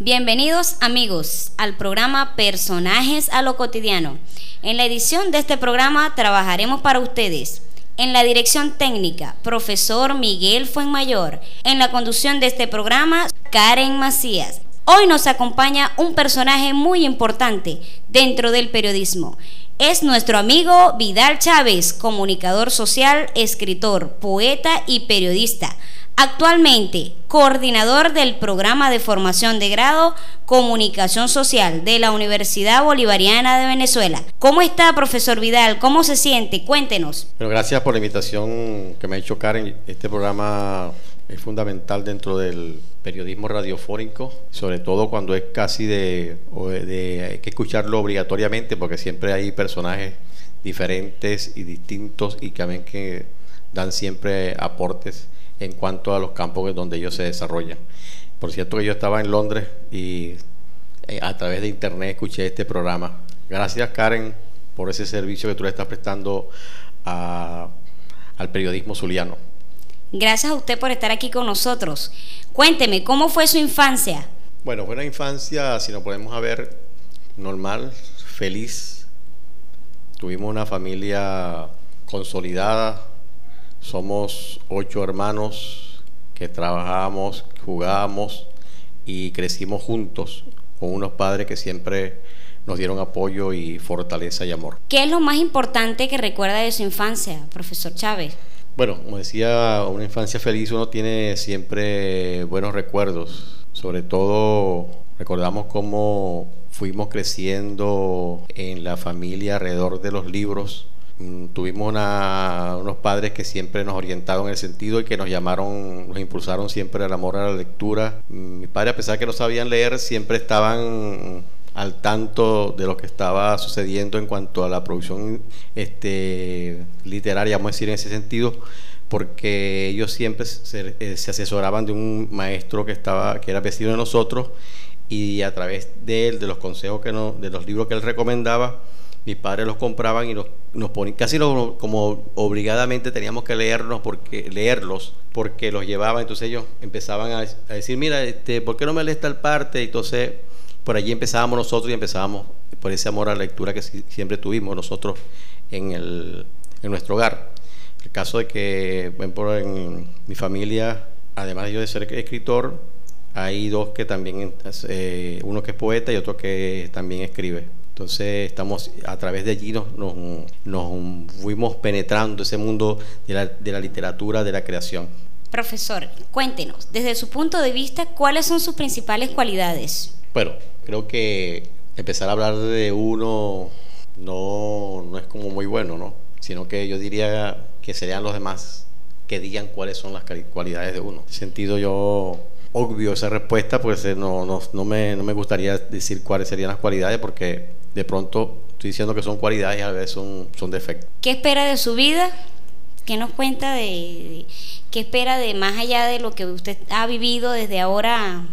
Bienvenidos amigos al programa Personajes a lo cotidiano. En la edición de este programa trabajaremos para ustedes. En la dirección técnica, profesor Miguel Fuenmayor. En la conducción de este programa, Karen Macías. Hoy nos acompaña un personaje muy importante dentro del periodismo. Es nuestro amigo Vidal Chávez, comunicador social, escritor, poeta y periodista Actualmente, coordinador del programa de formación de grado Comunicación Social de la Universidad Bolivariana de Venezuela. ¿Cómo está, profesor Vidal? ¿Cómo se siente? Cuéntenos. Bueno, gracias por la invitación que me ha hecho Karen. Este programa es fundamental dentro del periodismo radiofónico, sobre todo cuando es casi de, de hay que escucharlo obligatoriamente porque siempre hay personajes diferentes y distintos y que, que dan siempre aportes en cuanto a los campos donde ellos se desarrollan. Por cierto que yo estaba en Londres y eh, a través de internet escuché este programa. Gracias Karen por ese servicio que tú le estás prestando al periodismo zuliano. Gracias a usted por estar aquí con nosotros. Cuénteme, ¿cómo fue su infancia? Bueno, fue una infancia, si nos podemos ver, normal, feliz. Tuvimos una familia consolidada, somos ocho hermanos que trabajábamos, jugábamos y crecimos juntos con unos padres que siempre nos dieron apoyo y fortaleza y amor. ¿Qué es lo más importante que recuerda de su infancia, profesor Chávez? Bueno, como decía, una infancia feliz uno tiene siempre buenos recuerdos. Sobre todo recordamos cómo fuimos creciendo en la familia alrededor de los libros Mm, tuvimos unos padres que siempre nos orientaron en el sentido y que nos llamaron, nos impulsaron siempre al amor a la lectura. Mm, mis padres, a pesar de que no sabían leer, siempre estaban al tanto de lo que estaba sucediendo en cuanto a la producción este, literaria, vamos a decir en ese sentido, porque ellos siempre se, eh, asesoraban de un maestro que estaba, que era vecino de nosotros, y a través de él, de los consejos que no, de los libros que él recomendaba, mis padres los compraban y nos, ponían, casi como obligadamente teníamos que leernos porque, leerlos porque los llevaban, entonces ellos empezaban a, decir, mira, este, ¿por qué no me lees tal parte? Entonces, por allí empezábamos nosotros y empezábamos por ese amor a la lectura que siempre tuvimos nosotros en, el, en nuestro hogar. El caso de que, por en mi familia, además de yo de ser escritor, hay dos que también, eh, uno que es poeta y otro que también escribe. Entonces estamos a través de allí nos, nos, fuimos penetrando ese mundo de la, de la literatura, de la creación. Profesor, cuéntenos, desde su punto de vista, ¿cuáles son sus principales cualidades? Bueno, creo que empezar a hablar de uno no, no es como muy bueno, ¿no? Sino que yo diría que serían los demás que digan cuáles son las cualidades de uno. En ese sentido yo obvio esa respuesta, pues eh, no, no, no, me, no me gustaría decir cuáles serían las cualidades porque de pronto estoy diciendo que son cualidades y a veces son, son defectos. ¿Qué espera de su vida? ¿Qué nos cuenta de, qué espera de más allá de lo que usted ha vivido desde ahora?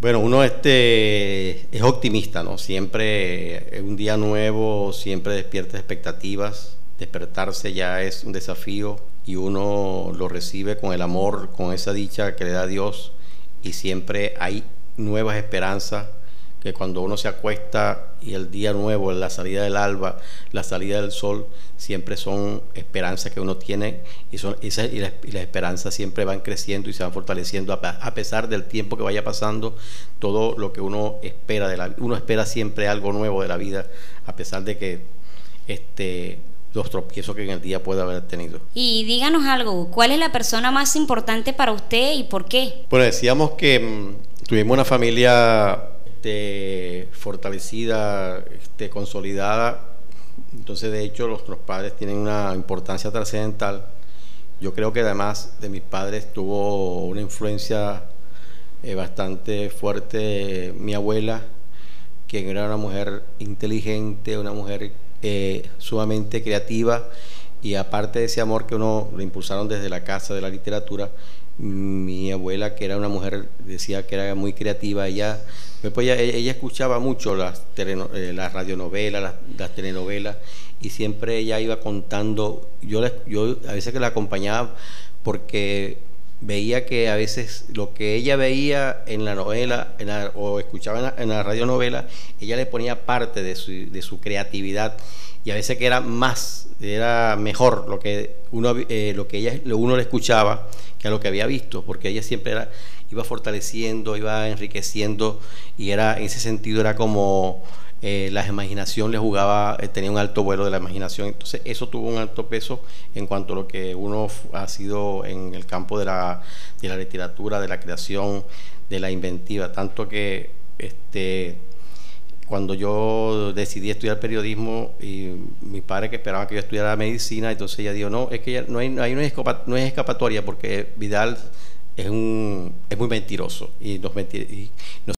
Bueno, uno este es optimista, ¿no? Siempre un día nuevo, siempre despierta expectativas. Despertarse ya es un desafío y uno lo recibe con el amor, con esa dicha que le da Dios y siempre hay nuevas esperanzas que cuando uno se acuesta y el día nuevo, la salida del alba, la salida del sol, siempre son esperanzas que uno tiene y, son, y, las esperanzas siempre van creciendo y se van fortaleciendo a, pesar del tiempo que vaya pasando, todo lo que uno espera de la uno espera siempre algo nuevo de la vida, a pesar de que este los tropiezos que en el día puede haber tenido. Y díganos algo, ¿cuál es la persona más importante para usted y por qué? Bueno, decíamos que mm, tuvimos una familia este, fortalecida, este, consolidada. Entonces, de hecho, nuestros padres tienen una importancia trascendental. Yo creo que además de mis padres tuvo una influencia eh, bastante fuerte mi abuela, quien era una mujer inteligente, una mujer eh, sumamente creativa y aparte de ese amor que uno le impulsaron desde la casa de la literatura, mi abuela, que era una mujer, decía que era muy creativa, ella Después ella, escuchaba mucho las, eh, las radionovelas, las, telenovelas, y siempre ella iba contando, yo, yo a veces que la acompañaba porque veía que a veces lo que ella veía en la novela o escuchaba en la, en la, radionovela, ella le ponía parte de su, de su, creatividad y a veces que era más, era mejor lo que uno, eh, lo que ella, uno le escuchaba que a lo que había visto, porque ella siempre era, iba fortaleciendo, iba enriqueciendo y era en ese sentido era como eh, la imaginación le jugaba, eh, tenía un alto vuelo de la imaginación, entonces eso tuvo un alto peso en cuanto a lo que uno ha sido en el campo de la, de la literatura, de la creación, de la inventiva, tanto que este, cuando yo decidí estudiar periodismo y mi padre que esperaba que yo estudiara medicina, entonces ella dijo, no, es que no hay, no hay, no hay escapatoria porque Vidal es, un, es muy mentiroso y nos, mentir, y nos